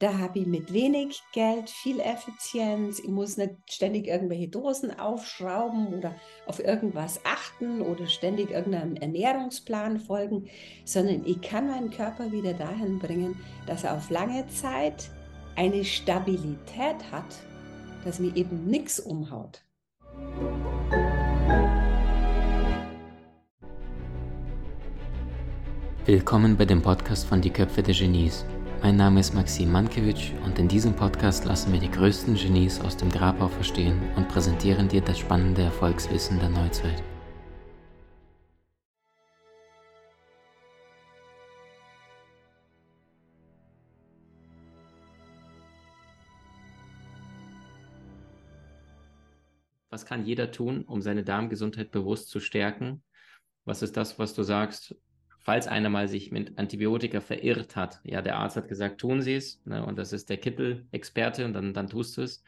da habe ich mit wenig Geld viel Effizienz. Ich muss nicht ständig irgendwelche Dosen aufschrauben oder auf irgendwas achten oder ständig irgendeinem Ernährungsplan folgen, sondern ich kann meinen Körper wieder dahin bringen, dass er auf lange Zeit eine Stabilität hat, dass mir eben nichts umhaut. Willkommen bei dem Podcast von Die Köpfe der Genies. Mein Name ist Maxim Mankewitsch und in diesem Podcast lassen wir die größten Genies aus dem Grabau verstehen und präsentieren dir das spannende Erfolgswissen der Neuzeit. Was kann jeder tun, um seine Darmgesundheit bewusst zu stärken? Was ist das, was du sagst, falls einer mal sich mit Antibiotika verirrt hat, ja, der Arzt hat gesagt, tun Sie es, ne, und das ist der Kittel-Experte, und dann, dann tust du es,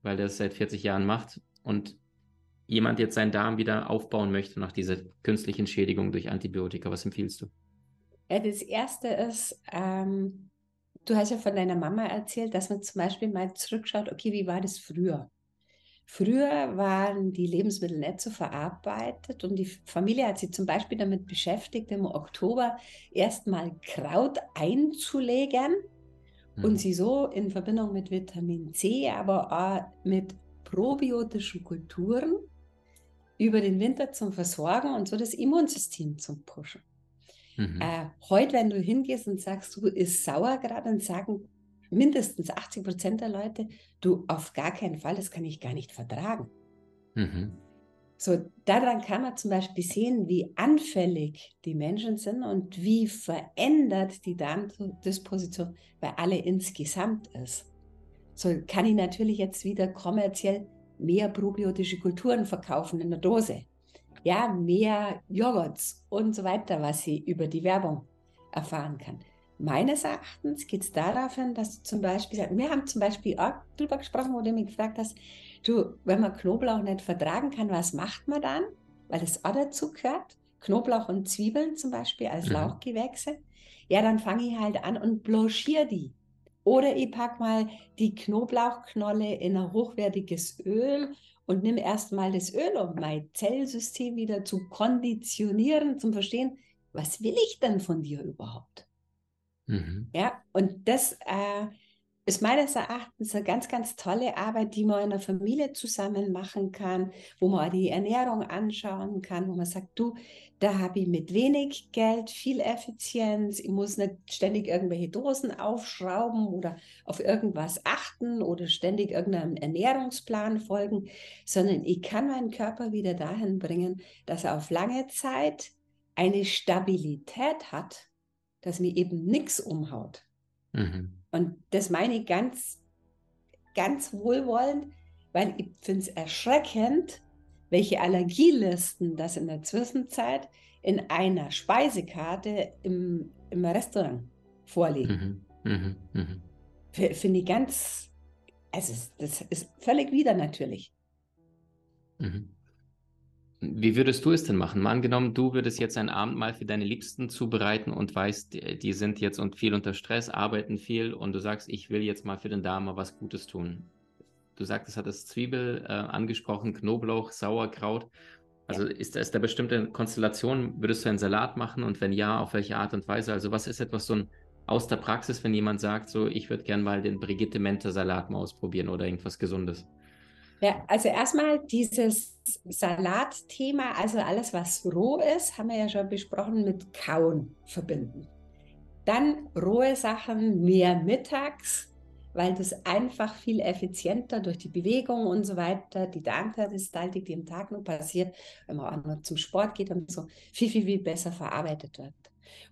weil der es seit 40 Jahren macht. Und jemand jetzt seinen Darm wieder aufbauen möchte nach dieser künstlichen Schädigung durch Antibiotika, was empfiehlst du? Ja, das erste ist, ähm, du hast ja von deiner Mama erzählt, dass man zum Beispiel mal zurückschaut, okay, wie war das früher? Früher waren die Lebensmittel nicht so verarbeitet und die Familie hat sich zum Beispiel damit beschäftigt, im Oktober erstmal Kraut einzulegen mhm. und sie so in Verbindung mit Vitamin C, aber auch mit probiotischen Kulturen über den Winter zum Versorgen und so das Immunsystem zum Pushen. Mhm. Äh, heute, wenn du hingehst und sagst, du isst Sauerkraut, dann sagen mindestens 80 Prozent der Leute, du auf gar keinen Fall, das kann ich gar nicht vertragen. Mhm. So, daran kann man zum Beispiel sehen, wie anfällig die Menschen sind und wie verändert die Darmdisposition bei alle insgesamt ist. So kann ich natürlich jetzt wieder kommerziell mehr probiotische Kulturen verkaufen in der Dose. Ja, mehr Joghurts und so weiter, was sie über die Werbung erfahren kann. Meines Erachtens geht es darauf hin, dass du zum Beispiel, wir haben zum Beispiel auch darüber gesprochen, wo du mich gefragt hast, du, wenn man Knoblauch nicht vertragen kann, was macht man dann? Weil es auch dazu gehört. Knoblauch und Zwiebeln zum Beispiel als mhm. Lauchgewächse. Ja, dann fange ich halt an und blanchiere die. Oder ich packe mal die Knoblauchknolle in ein hochwertiges Öl und nimm erstmal das Öl, um mein Zellsystem wieder zu konditionieren, zum Verstehen, was will ich denn von dir überhaupt? Mhm. Ja, und das äh, ist meines Erachtens eine ganz, ganz tolle Arbeit, die man in der Familie zusammen machen kann, wo man die Ernährung anschauen kann, wo man sagt, du, da habe ich mit wenig Geld viel Effizienz, ich muss nicht ständig irgendwelche Dosen aufschrauben oder auf irgendwas achten oder ständig irgendeinem Ernährungsplan folgen, sondern ich kann meinen Körper wieder dahin bringen, dass er auf lange Zeit eine Stabilität hat, dass mir eben nichts umhaut. Mhm. Und das meine ich ganz, ganz wohlwollend, weil ich finde es erschreckend, welche Allergielisten das in der Zwischenzeit in einer Speisekarte im, im Restaurant vorliegen. Mhm. Mhm. Mhm. Finde ich ganz, also das ist völlig wieder natürlich. Mhm. Wie würdest du es denn machen? Mal angenommen, du würdest jetzt ein Abendmahl für deine Liebsten zubereiten und weißt, die, sind jetzt und viel unter Stress, arbeiten viel und du sagst, ich will jetzt mal für den Darm was Gutes tun. Du sagtest, hat das Zwiebel äh, angesprochen, Knoblauch, Sauerkraut. Also ja. ist, ist da bestimmte Konstellation? Würdest du einen Salat machen und wenn ja, auf welche Art und Weise? Also was ist etwas so ein aus der Praxis, wenn jemand sagt, so ich würde gerne mal den Brigitte Mente Salat mal ausprobieren oder irgendwas Gesundes? Ja, also erstmal dieses Salatthema, also alles, was roh ist, haben wir ja schon besprochen, mit Kauen verbinden. Dann rohe Sachen mehr mittags, weil das einfach viel effizienter durch die Bewegung und so weiter, die Darmperistaltik, die im Tag nur passiert, wenn man auch noch zum Sport geht und so, viel, viel, viel besser verarbeitet wird.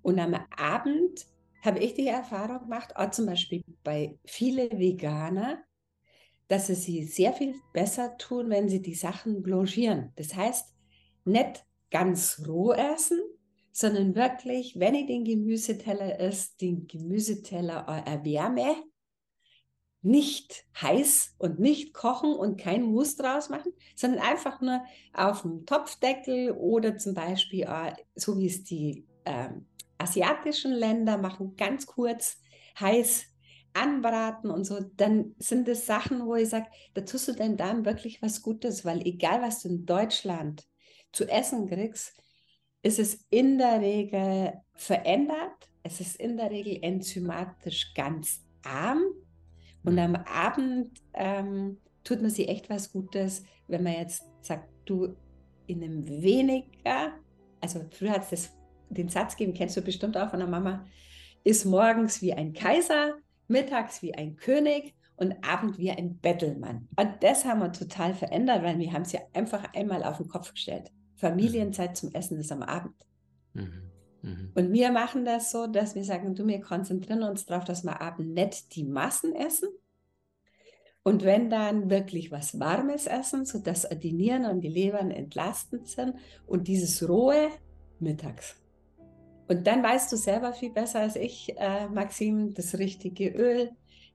Und am Abend habe ich die Erfahrung gemacht, auch zum Beispiel bei vielen Veganer, dass es sie sehr viel besser tun, wenn sie die Sachen blanchieren. Das heißt, nicht ganz roh essen, sondern wirklich, wenn ich den Gemüseteller esse, den Gemüseteller erwärme, nicht heiß und nicht kochen und kein Mus draus machen, sondern einfach nur auf dem Topfdeckel oder zum Beispiel, so wie es die äh, asiatischen Länder machen, ganz kurz heiß anbraten und so, dann sind das Sachen, wo ich sage, da tust du deinem Darm wirklich was Gutes, weil egal, was du in Deutschland zu essen kriegst, ist es in der Regel verändert, es ist in der Regel enzymatisch ganz arm. Und mhm. am Abend ähm, tut man sich echt was Gutes, wenn man jetzt sagt, du in einem weniger, also früher hat es den Satz gegeben, kennst du bestimmt auch von der Mama, ist morgens wie ein Kaiser, mittags wie ein König und abend wie ein Bettelmann. Und das haben wir total verändert, weil wir haben es ja einfach einmal auf den Kopf gestellt. Familienzeit zum Essen ist am Abend. Mhm. Mhm. Und wir machen das so, dass wir sagen, du, wir konzentrieren uns darauf, dass wir abend nicht die Massen essen. Und wenn dann wirklich was Warmes essen, sodass die Nieren und die Lebern entlastend sind und dieses rohe mittags. Und dann weißt du selber viel besser als ich, äh, Maxim, das richtige Öl.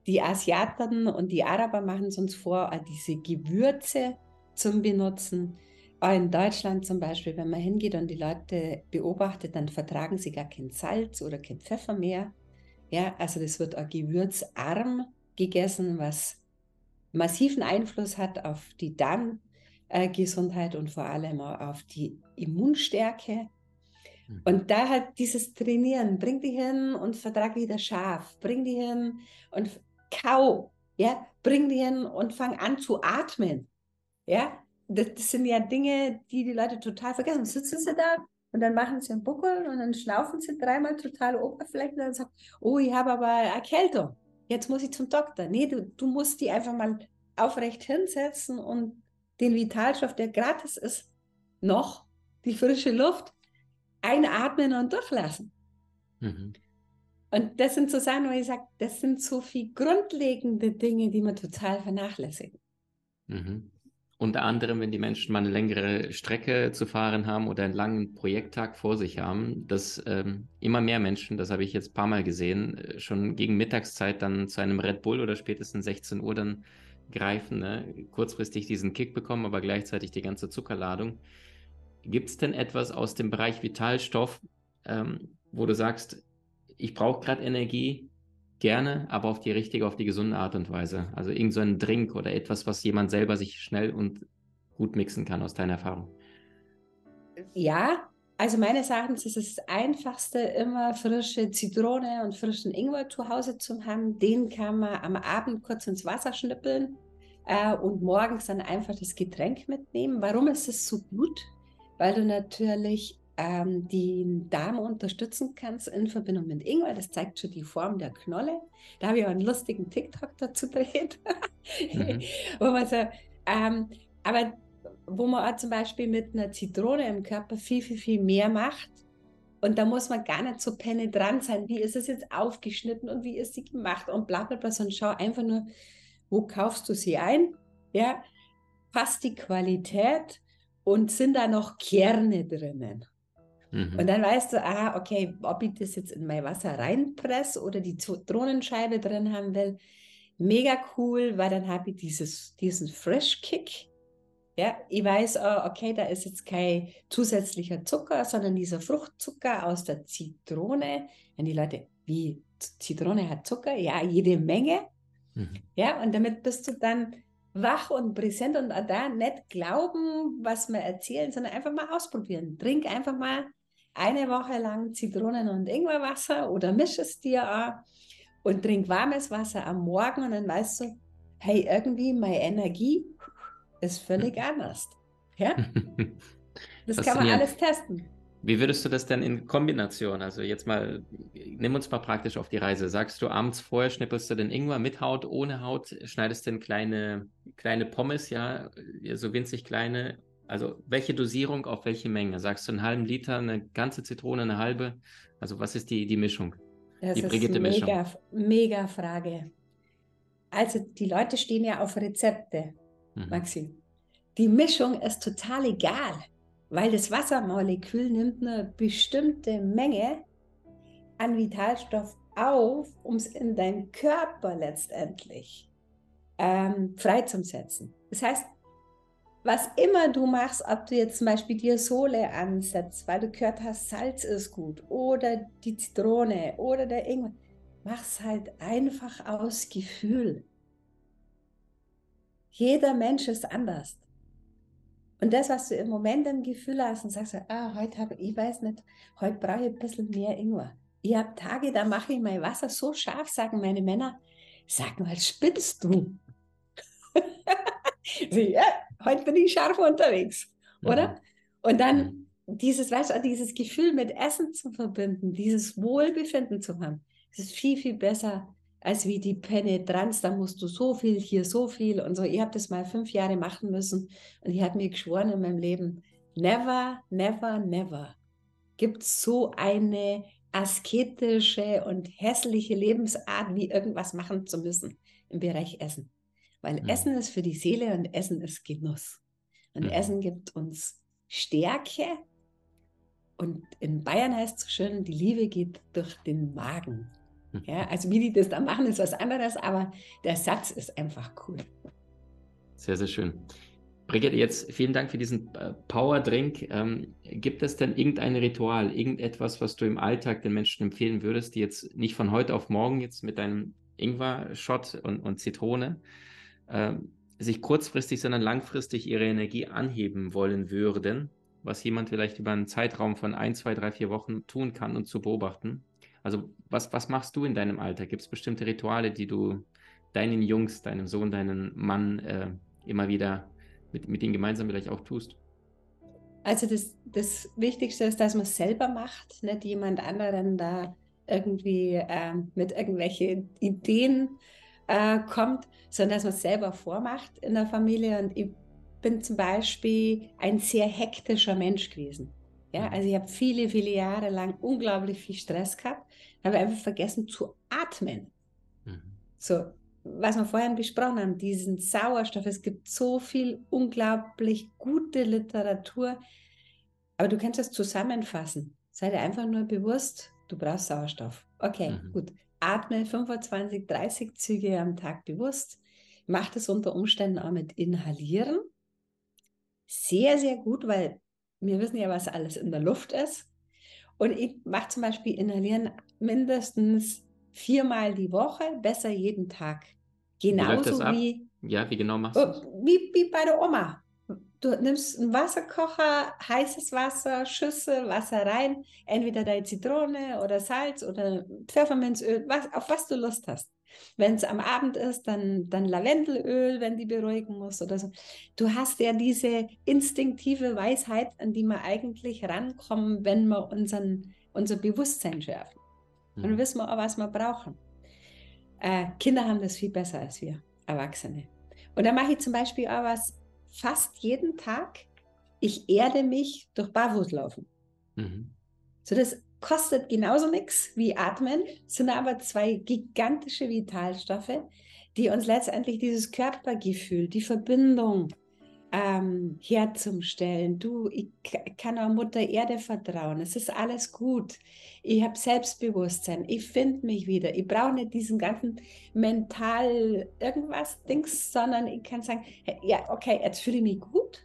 Die Asiaten und die Araber machen es uns vor, diese Gewürze zum Benutzen. Auch in Deutschland zum Beispiel, wenn man hingeht und die Leute beobachtet, dann vertragen sie gar kein Salz oder kein Pfeffer mehr. Ja, also das wird auch gewürzarm gegessen, was massiven Einfluss hat auf die Darmgesundheit und vor allem auch auf die Immunstärke. Mhm. Und da halt dieses Trainieren, bring die hin und vertrag wieder scharf, bring die hin und kau, ja, bring die hin und fang an zu atmen. Ja, das, das sind ja Dinge, die die Leute total vergessen. Sitzen sie da und dann machen sie einen Buckel und dann schnaufen sie dreimal total oberflächlich und dann sagt, oh, ich habe aber Erkältung. Jetzt muss ich zum Doktor. Nee, du, du musst die einfach mal aufrecht hinsetzen und den Vitalstoff, der gratis ist, noch die frische Luft einatmen und durchlassen. Mhm. Und das sind so Sachen, wo ich sage, das sind so viele grundlegende Dinge, die man total vernachlässigen. Mhm. Unter anderem, wenn die Menschen mal eine längere Strecke zu fahren haben oder einen langen Projekttag vor sich haben, dass ähm, immer mehr Menschen, das habe ich jetzt ein paar Mal gesehen, äh, schon gegen Mittagszeit dann zu einem Red Bull oder spätestens 16 Uhr dann greifen, ne? kurzfristig diesen Kick bekommen, aber gleichzeitig die ganze Zuckerladung. Gibt es denn etwas aus dem Bereich Vitalstoff, ähm, wo du sagst, ich brauche gerade Energie, gerne, aber auf die richtige, auf die gesunde Art und Weise. Also irgend so Drink oder etwas, was jemand selber sich schnell und gut mixen kann aus deiner Erfahrung. Ja, also meines Erachtens ist es das Einfachste, immer frische Zitrone und frischen Ingwer zu Hause zu haben. Den kann man am Abend kurz ins Wasser schnippeln äh, und morgens dann einfach das Getränk mitnehmen. Warum ist es so gut? Weil du natürlich ähm, den Darm unterstützen kannst in Verbindung mit Ingwer. Das zeigt schon die Form der Knolle. Da habe ich auch einen lustigen TikTok dazu gedreht. mhm. wo man so, ähm, aber wo man auch zum Beispiel mit einer Zitrone im Körper viel, viel, viel mehr macht. Und da muss man gar nicht so penetrant sein. Wie ist es jetzt aufgeschnitten und wie ist sie gemacht und bla bla bla, sondern schau einfach nur, wo kaufst du sie ein? Ja, passt die Qualität und sind da noch Kerne drinnen? Mhm. Und dann weißt du, ah, okay, ob ich das jetzt in mein Wasser reinpresse oder die Zitronenscheibe drin haben will, mega cool, weil dann habe ich dieses, diesen Fresh Kick. Ja, ich weiß, oh, okay, da ist jetzt kein zusätzlicher Zucker, sondern dieser Fruchtzucker aus der Zitrone. Und die Leute, wie Zitrone hat Zucker? Ja, jede Menge. Mhm. Ja, und damit bist du dann wach und präsent und da nicht glauben, was wir erzählen, sondern einfach mal ausprobieren. Trink einfach mal eine Woche lang Zitronen- und Ingwerwasser oder misch es dir auch und trink warmes Wasser am Morgen und dann weißt du, hey, irgendwie meine Energie ist völlig anders. Ja? Das kann man alles testen. Wie würdest du das denn in Kombination? Also jetzt mal, nimm uns mal praktisch auf die Reise. Sagst du abends vorher schnippelst du den Ingwer mit Haut, ohne Haut, schneidest du in kleine, kleine Pommes, ja, so winzig kleine also welche Dosierung auf welche Menge? Sagst du einen halben Liter, eine ganze Zitrone, eine halbe? Also was ist die, die Mischung? Das die ist eine mega, mega Frage. Also die Leute stehen ja auf Rezepte, mhm. Maxim. Die Mischung ist total egal, weil das Wassermolekül nimmt eine bestimmte Menge an Vitalstoff auf, um es in deinem Körper letztendlich ähm, freizusetzen. Das heißt, was immer du machst, ob du jetzt zum Beispiel dir Sohle ansetzt, weil du gehört hast, Salz ist gut oder die Zitrone oder der Ingwer, Mach's halt einfach aus Gefühl. Jeder Mensch ist anders. Und das, was du im Moment im Gefühl hast und sagst, ah, heute habe ich, weiß nicht, heute brauche ich ein bisschen mehr Ingwer. Ich habe Tage, da mache ich mein Wasser so scharf, sagen meine Männer, sag mal, spinnst du? Sie, ja, heute bin ich scharf unterwegs, oder? Mhm. Und dann dieses, weißt du, dieses Gefühl mit Essen zu verbinden, dieses Wohlbefinden zu haben, das ist viel, viel besser als wie die Penetranz, da musst du so viel, hier so viel und so. Ich habe das mal fünf Jahre machen müssen und ich habe mir geschworen in meinem Leben, never, never, never gibt es so eine asketische und hässliche Lebensart, wie irgendwas machen zu müssen im Bereich Essen. Weil mhm. Essen ist für die Seele und Essen ist Genuss. Und mhm. Essen gibt uns Stärke. Und in Bayern heißt es so schön, die Liebe geht durch den Magen. Ja, also wie die das da machen, ist was anderes, aber der Satz ist einfach cool. Sehr, sehr schön. Brigitte, jetzt vielen Dank für diesen äh, Power Drink. Ähm, gibt es denn irgendein Ritual, irgendetwas, was du im Alltag den Menschen empfehlen würdest, die jetzt nicht von heute auf morgen jetzt mit deinem Ingwer-Shot und, und Zitrone äh, sich kurzfristig, sondern langfristig ihre Energie anheben wollen würden, was jemand vielleicht über einen Zeitraum von ein, zwei, drei, vier Wochen tun kann und zu beobachten? Also was, was machst du in deinem Alltag? Gibt es bestimmte Rituale, die du deinen Jungs, deinem Sohn, deinem Mann äh, immer wieder mit, mit ihnen gemeinsam vielleicht auch tust? Also das, das Wichtigste ist, dass man es selber macht, nicht jemand anderen da irgendwie äh, mit irgendwelchen Ideen äh, kommt, sondern dass man es selber vormacht in der Familie. Und ich bin zum Beispiel ein sehr hektischer Mensch gewesen. Ja, also ich habe viele, viele Jahre lang unglaublich viel Stress gehabt, habe einfach vergessen zu atmen. Mhm. So, was wir vorhin besprochen haben, diesen Sauerstoff. Es gibt so viel unglaublich gute Literatur, aber du kannst das zusammenfassen. Sei dir einfach nur bewusst, du brauchst Sauerstoff. Okay, mhm. gut. Atme 25, 30 Züge am Tag bewusst. Mach das unter Umständen auch mit Inhalieren. Sehr, sehr gut, weil wir wissen ja, was alles in der Luft ist. Und ich mache zum Beispiel Inhalieren mindestens viermal die Woche, besser jeden Tag. Genauso wie, wie, ja, wie genau machst du das? Wie, wie bei der Oma. Du nimmst einen Wasserkocher, heißes Wasser, Schüssel, Wasser rein, entweder deine Zitrone oder Salz oder Pfefferminzöl, was, auf was du Lust hast. Wenn es am Abend ist, dann, dann Lavendelöl, wenn die beruhigen muss oder so. Du hast ja diese instinktive Weisheit, an die wir eigentlich rankommen, wenn wir unseren, unser Bewusstsein schärfen. Und dann mhm. wissen wir auch, was wir brauchen. Äh, Kinder haben das viel besser als wir, Erwachsene. Und dann mache ich zum Beispiel auch was fast jeden Tag. Ich erde mich durch Barfußlaufen. Mhm. So, das kostet genauso nichts wie Atmen, sind aber zwei gigantische Vitalstoffe, die uns letztendlich dieses Körpergefühl, die Verbindung ähm, herzustellen. Du, ich kann auch Mutter Erde vertrauen. Es ist alles gut. Ich habe Selbstbewusstsein. Ich finde mich wieder. Ich brauche nicht diesen ganzen mental irgendwas Dings, sondern ich kann sagen, ja, okay, jetzt fühle ich mich gut.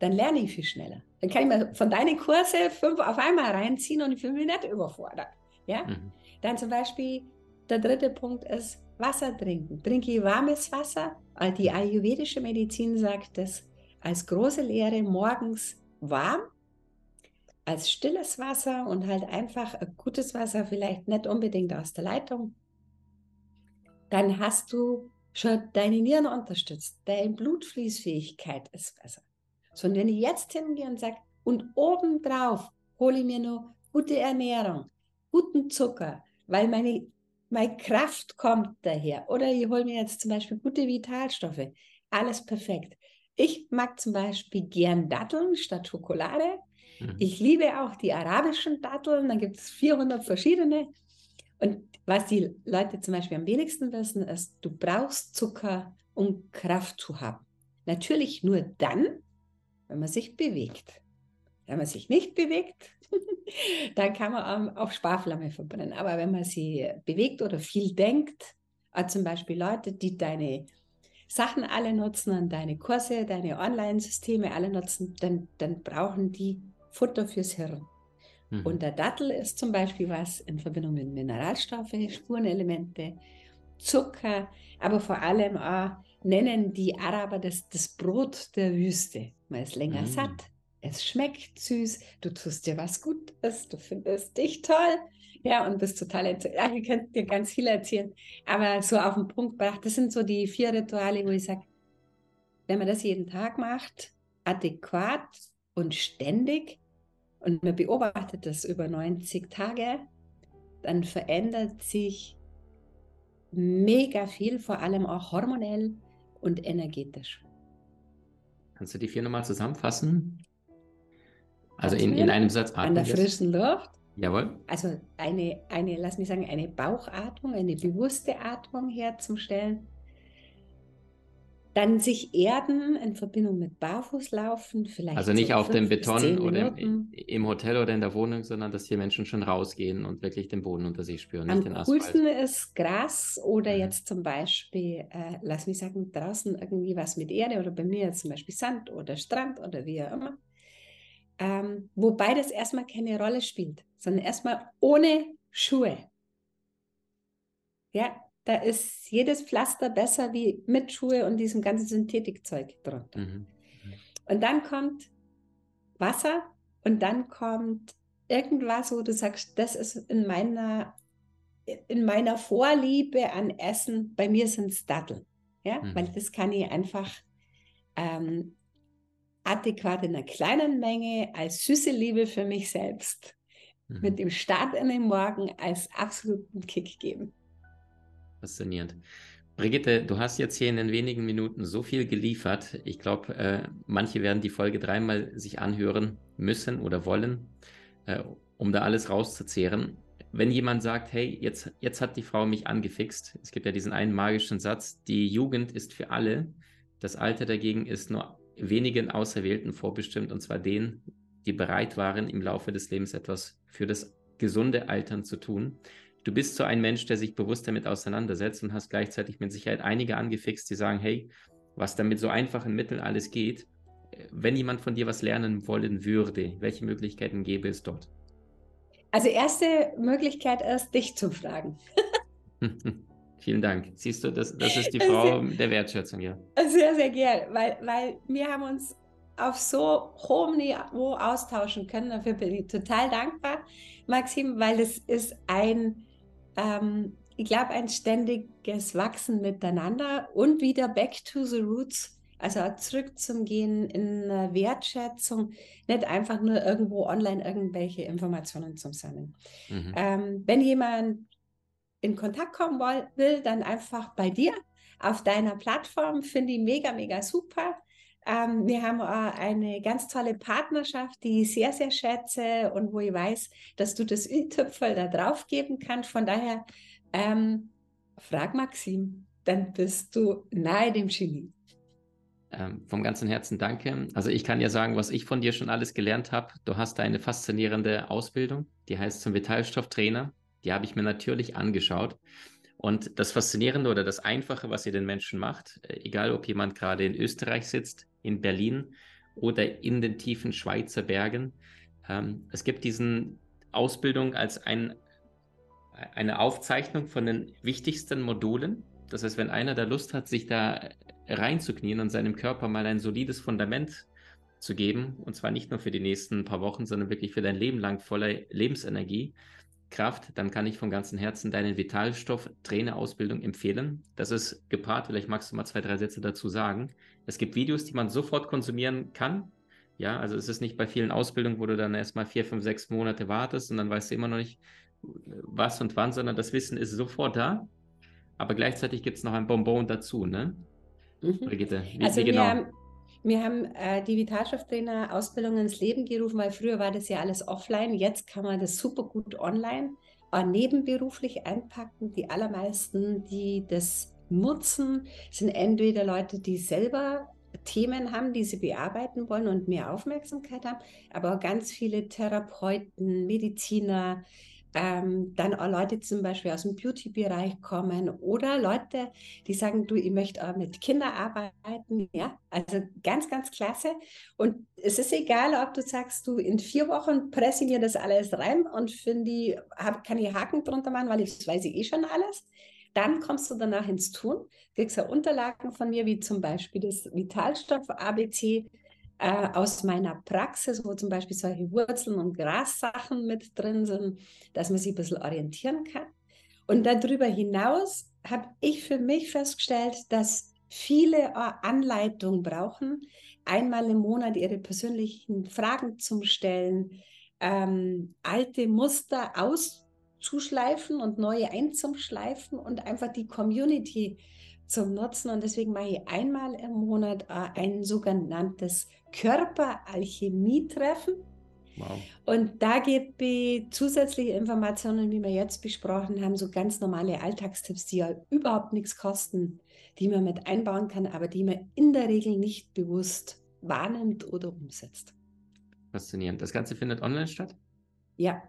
Dann lerne ich viel schneller. Dann kann ich mir von deinen Kurse fünf auf einmal reinziehen und ich fühle mich nicht überfordert. Ja? Mhm. Dann zum Beispiel, der dritte Punkt ist, Wasser trinken. Trinke ich warmes Wasser. Die ayurvedische Medizin sagt das als große Lehre morgens warm, als stilles Wasser und halt einfach ein gutes Wasser, vielleicht nicht unbedingt aus der Leitung. Dann hast du schon deine Nieren unterstützt. Deine Blutfließfähigkeit ist besser. So, und wenn ich jetzt hingehe und sage, und obendrauf hole ich mir noch gute Ernährung, guten Zucker, weil meine meine Kraft kommt daher. Oder ich hole mir jetzt zum Beispiel gute Vitalstoffe. Alles perfekt. Ich mag zum Beispiel gern Datteln statt Schokolade. Mhm. Ich liebe auch die arabischen Datteln. Da gibt es 400 verschiedene. Und was die Leute zum Beispiel am wenigsten wissen, ist, du brauchst Zucker, um Kraft zu haben. Natürlich nur dann, wenn man sich bewegt. Wenn man sich nicht bewegt, dann kann man auch Sparflamme verbrennen. Aber wenn man sie bewegt oder viel denkt, äh, zum Beispiel Leute, die deine Sachen alle nutzen und deine Kurse, deine Online-Systeme alle nutzen, dann, dann brauchen die Futter fürs Hirn. Mhm. Und der Dattel ist zum Beispiel was in Verbindung mit Mineralstoffe, Spurenelemente, Zucker, aber vor allem auch nennen die Araber das, das Brot der Wüste. Man ist länger mhm. satt, es schmeckt süß, du tust dir was Gutes, du findest dich toll. Ja, und bist total entzückt. Ja, ich könnte dir ganz viel erzählen, aber so auf den Punkt gebracht, das sind so die vier Rituale, wo ich sage, wenn man das jeden Tag macht, adäquat und ständig, und man beobachtet das über 90 Tage, dann verändert sich mega viel, vor allem auch hormonell und energetisch. Kannst du die vier nochmal zusammenfassen? Also in, in einem Satz atmen. An der frischen Luft. Jawohl. Also eine, eine, lass mich sagen, eine Bauchatmung, eine bewusste Atmung herzustellen dann sich erden in Verbindung mit Barfußlaufen, vielleicht. Also nicht so auf dem Beton oder im, im, Hotel oder in der Wohnung, sondern dass die Menschen schon rausgehen und wirklich den Boden unter sich spüren, Am nicht den Asphalt. coolsten ist Gras oder mhm. jetzt zum Beispiel, äh, lass mich sagen, draußen irgendwie was mit Erde oder bei mir zum Beispiel Sand oder Strand oder wie auch immer. Ähm, wobei das erstmal keine Rolle spielt, sondern erstmal ohne Schuhe. Ja, da ist jedes Pflaster besser wie mit Schuhe und diesem ganzen Synthetikzeug drunter. Mhm. Und dann kommt Wasser und dann kommt irgendwas, wo du sagst, das ist in meiner, in meiner Vorliebe an Essen, bei mir sind es Datteln. Ja? Mhm. Weil das kann ich einfach ähm, adäquat in einer kleinen Menge als süße Liebe für mich selbst mhm. mit dem Start in den Morgen als absoluten Kick geben. Faszinierend. Brigitte, du hast jetzt hier in den wenigen Minuten so viel geliefert. Ich glaube, äh, manche werden die Folge dreimal sich anhören müssen oder wollen, äh, um da alles rauszuzehren. Wenn jemand sagt, hey, jetzt, jetzt hat die Frau mich angefixt, es gibt ja diesen einen magischen Satz, die Jugend ist für alle, das Alter dagegen ist nur wenigen Auserwählten vorbestimmt, und zwar denen, die bereit waren, im Laufe des Lebens etwas für das gesunde Altern zu tun du bist so ein Mensch, der sich bewusst damit auseinandersetzt und hast gleichzeitig mit Sicherheit einige angefixt, die sagen, hey, was da mit so einfachen Mitteln alles geht, wenn jemand von dir was lernen wollen würde, welche Möglichkeiten gäbe es dort? Also erste Möglichkeit ist, dich zu fragen. Vielen Dank. Siehst du, das, das ist die Frau sehr, der Wertschätzung, ja. Sehr, sehr gern, weil, weil wir haben uns auf so hohem Niveau austauschen können. Dafür bin ich total dankbar, Maxim, weil es ist ein ähm, ich glaube, ein ständiges Wachsen miteinander und wieder back to the roots, also zurück zum Gehen in Wertschätzung, nicht einfach nur irgendwo online irgendwelche Informationen zu sammeln. Mhm. Ähm, wenn jemand in Kontakt kommen will, dann einfach bei dir auf deiner Plattform, finde ich mega, mega super. Ähm, wir haben eine ganz tolle Partnerschaft, die ich sehr, sehr schätze und wo ich weiß, dass du das Ü-Tüpfel da drauf geben kannst. Von daher, ähm, frag Maxim, dann bist du nahe dem Genie. Ähm, vom ganzen Herzen danke. Also ich kann ja sagen, was ich von dir schon alles gelernt habe. Du hast eine faszinierende Ausbildung, die heißt zum Vitalstofftrainer. Die habe ich mir natürlich angeschaut. Und das Faszinierende oder das Einfache, was ihr den Menschen macht, äh, egal ob jemand gerade in Österreich sitzt, in Berlin oder in den tiefen Schweizer Bergen. Ähm, es gibt diesen Ausbildung als ein, eine Aufzeichnung von den wichtigsten Modulen. Das heißt, wenn einer da Lust hat, sich da reinzuknien und seinem Körper mal ein solides Fundament zu geben, und zwar nicht nur für die nächsten paar Wochen, sondern wirklich für dein Leben lang voller Lebensenergie, Kraft, dann kann ich von ganzem Herzen deine Vitalstoff-Trainerausbildung empfehlen. Das ist gepaart, vielleicht magst du mal zwei, drei Sätze dazu sagen. Es gibt Videos, die man sofort konsumieren kann. Ja, also es ist nicht bei vielen Ausbildungen, wo du dann erstmal vier, fünf, sechs Monate wartest und dann weißt du immer noch nicht, was und wann, sondern das Wissen ist sofort da. Aber gleichzeitig gibt es noch ein Bonbon dazu, ne? Mhm. Brigitte, wie, also wie genau? Wir haben, äh, die Vitalstofftrainer-Ausbildung ins Leben gerufen, weil früher war das ja alles offline. Jetzt kann man das super gut online äh, nebenberuflich einpacken. Die allermeisten, die das nutzen, sind entweder Leute, die selber Themen haben, die sie bearbeiten wollen und mehr Aufmerksamkeit haben, aber ganz viele Therapeuten, Mediziner, ähm, dann auch Leute zum Beispiel aus dem Beauty-Bereich kommen oder Leute, die sagen, du, ich möchte auch mit Kindern arbeiten. Ja, also ganz, ganz klasse. Und es ist egal, ob du sagst, du in vier Wochen presse mir das alles rein und finde ich, hab, kann ich Haken drunter machen, weil ich weiß ich eh schon alles. Dann kommst du danach ins Tun, kriegst ja Unterlagen von mir, wie zum Beispiel das Vitalstoff ABC, äh, aus meiner Praxis, wo zum Beispiel solche Wurzeln und Grassachen mit drin sind, dass man sich ein bisschen orientieren kann. Und darüber hinaus habe ich für mich festgestellt, dass viele äh, Anleitungen brauchen, einmal im Monat ihre persönlichen Fragen zum Stellen, ähm, alte Muster auszuschleifen und neue einzuschleifen und einfach die Community zum Nutzen. Und deswegen mache ich einmal im Monat äh, ein sogenanntes Körperalchemie-Treffen. Wow. Und da gebe ich zusätzliche Informationen, wie wir jetzt besprochen haben, so ganz normale Alltagstipps, die ja überhaupt nichts kosten, die man mit einbauen kann, aber die man in der Regel nicht bewusst wahrnimmt oder umsetzt. Faszinierend. Das Ganze findet online statt? Ja.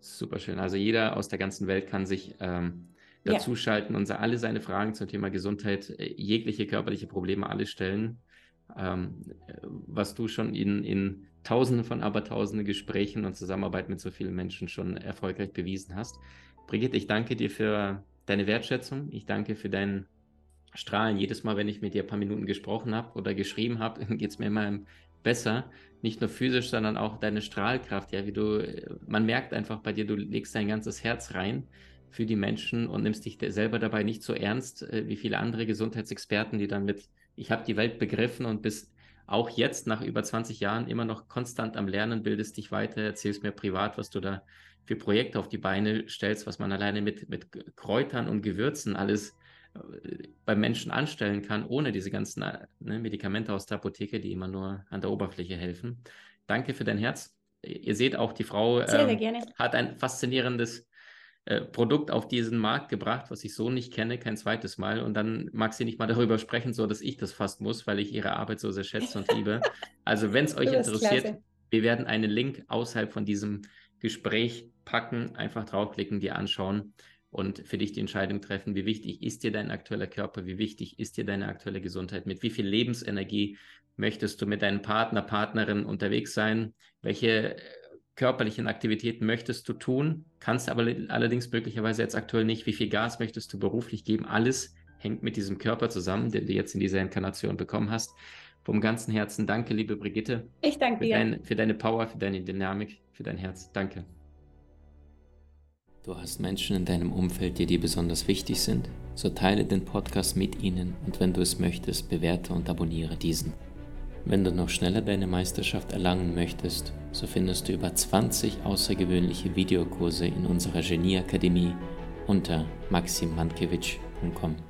Super schön. Also jeder aus der ganzen Welt kann sich ähm, dazuschalten ja. und alle seine Fragen zum Thema Gesundheit, äh, jegliche körperliche Probleme, alle stellen. Ähm, was du schon in, in Tausenden von Abertausenden Gesprächen und Zusammenarbeit mit so vielen Menschen schon erfolgreich bewiesen hast. Brigitte, ich danke dir für deine Wertschätzung. Ich danke für dein Strahlen. Jedes Mal, wenn ich mit dir ein paar Minuten gesprochen habe oder geschrieben habe, geht es mir immer besser. Nicht nur physisch, sondern auch deine Strahlkraft. Ja, wie du, man merkt einfach bei dir, du legst dein ganzes Herz rein für die Menschen und nimmst dich selber dabei nicht so ernst äh, wie viele andere Gesundheitsexperten, die dann mit, ich habe die Welt begriffen und bist auch jetzt nach über 20 Jahren immer noch konstant am Lernen, bildest dich weiter, erzählst mir privat, was du da für Projekte auf die Beine stellst, was man alleine mit, mit Kräutern und Gewürzen alles äh, beim Menschen anstellen kann, ohne diese ganzen äh, ne, Medikamente aus der Apotheke, die immer nur an der Oberfläche helfen. Danke für dein Herz. Ihr seht auch, die Frau ähm, hat ein faszinierendes äh, Produkt auf diesen Markt gebracht, was ich so nicht kenne, kein zweites Mal. Und dann mag sie nicht mal darüber sprechen, so dass ich das fast muss, weil ich ihre Arbeit so sehr schätze und liebe. Also, wenn es euch interessiert, klasse. wir werden einen Link außerhalb von diesem Gespräch packen, einfach draufklicken, dir anschauen und für dich die Entscheidung treffen, wie wichtig ist dir dein aktueller Körper, wie wichtig ist dir deine aktuelle Gesundheit, mit wie viel Lebensenergie möchtest du mit deinem Partner, Partnerin unterwegs sein, welche körperlichen Aktivitäten möchtest du tun, kannst aber allerdings möglicherweise jetzt aktuell nicht. Wie viel Gas möchtest du beruflich geben? Alles hängt mit diesem Körper zusammen, den du jetzt in dieser Inkarnation bekommen hast. Vom ganzen Herzen danke, liebe Brigitte. Ich danke dir. Dein, für deine Power, für deine Dynamik, für dein Herz. Danke. Du hast Menschen in deinem Umfeld, die dir besonders wichtig sind? So teile den Podcast mit ihnen und wenn du es möchtest, bewerte und abonniere diesen. Wenn du noch schneller deine Meisterschaft erlangen möchtest, so findest du über 20 außergewöhnliche Videokurse in unserer Genieakademie unter maximmankiewicz.com.